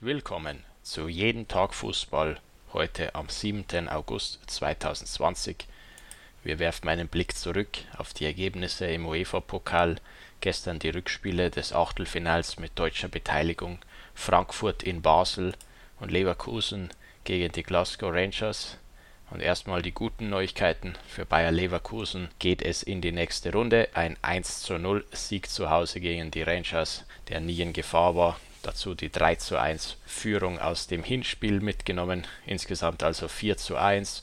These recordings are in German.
Willkommen zu Jeden Tag Fußball heute am 7. August 2020. Wir werfen einen Blick zurück auf die Ergebnisse im UEFA-Pokal. Gestern die Rückspiele des Achtelfinals mit deutscher Beteiligung. Frankfurt in Basel und Leverkusen gegen die Glasgow Rangers. Und erstmal die guten Neuigkeiten. Für Bayer Leverkusen geht es in die nächste Runde. Ein 1 zu 0 Sieg zu Hause gegen die Rangers, der nie in Gefahr war dazu die 3 zu 1 Führung aus dem Hinspiel mitgenommen. Insgesamt also 4 zu 1.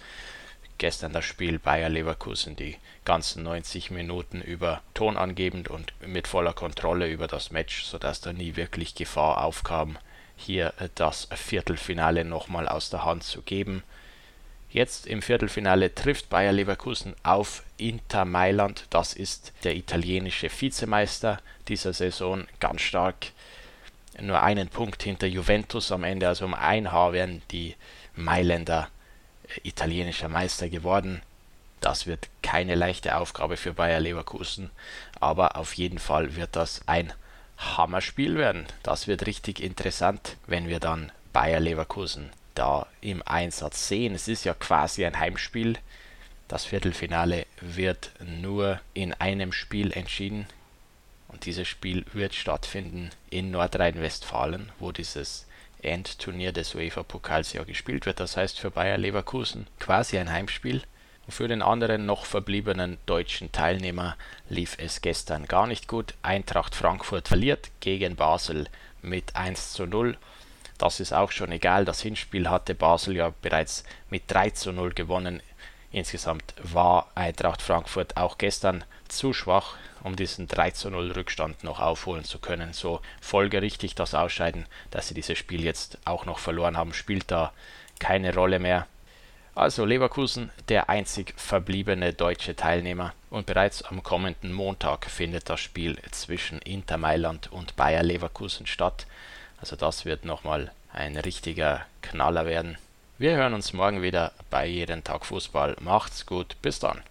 Gestern das Spiel Bayer Leverkusen die ganzen 90 Minuten über tonangebend und mit voller Kontrolle über das Match, sodass da nie wirklich Gefahr aufkam, hier das Viertelfinale nochmal aus der Hand zu geben. Jetzt im Viertelfinale trifft Bayer Leverkusen auf Inter Mailand. Das ist der italienische Vizemeister dieser Saison, ganz stark nur einen Punkt hinter Juventus am Ende, also um ein Haar wären die Mailänder äh, italienischer Meister geworden. Das wird keine leichte Aufgabe für Bayer Leverkusen, aber auf jeden Fall wird das ein Hammerspiel werden. Das wird richtig interessant, wenn wir dann Bayer Leverkusen da im Einsatz sehen. Es ist ja quasi ein Heimspiel. Das Viertelfinale wird nur in einem Spiel entschieden und dieses Spiel wird stattfinden in Nordrhein-Westfalen, wo dieses Endturnier des UEFA-Pokals ja gespielt wird. Das heißt für Bayer Leverkusen quasi ein Heimspiel. Und für den anderen noch verbliebenen deutschen Teilnehmer lief es gestern gar nicht gut. Eintracht Frankfurt verliert gegen Basel mit 1 zu 0. Das ist auch schon egal. Das Hinspiel hatte Basel ja bereits mit 3 zu 0 gewonnen. Insgesamt war Eintracht Frankfurt auch gestern zu schwach um diesen 3 zu 0 Rückstand noch aufholen zu können. So folgerichtig das Ausscheiden, dass sie dieses Spiel jetzt auch noch verloren haben, spielt da keine Rolle mehr. Also Leverkusen, der einzig verbliebene deutsche Teilnehmer. Und bereits am kommenden Montag findet das Spiel zwischen Inter Mailand und Bayer Leverkusen statt. Also das wird nochmal ein richtiger Knaller werden. Wir hören uns morgen wieder bei jeden Tag Fußball. Macht's gut, bis dann.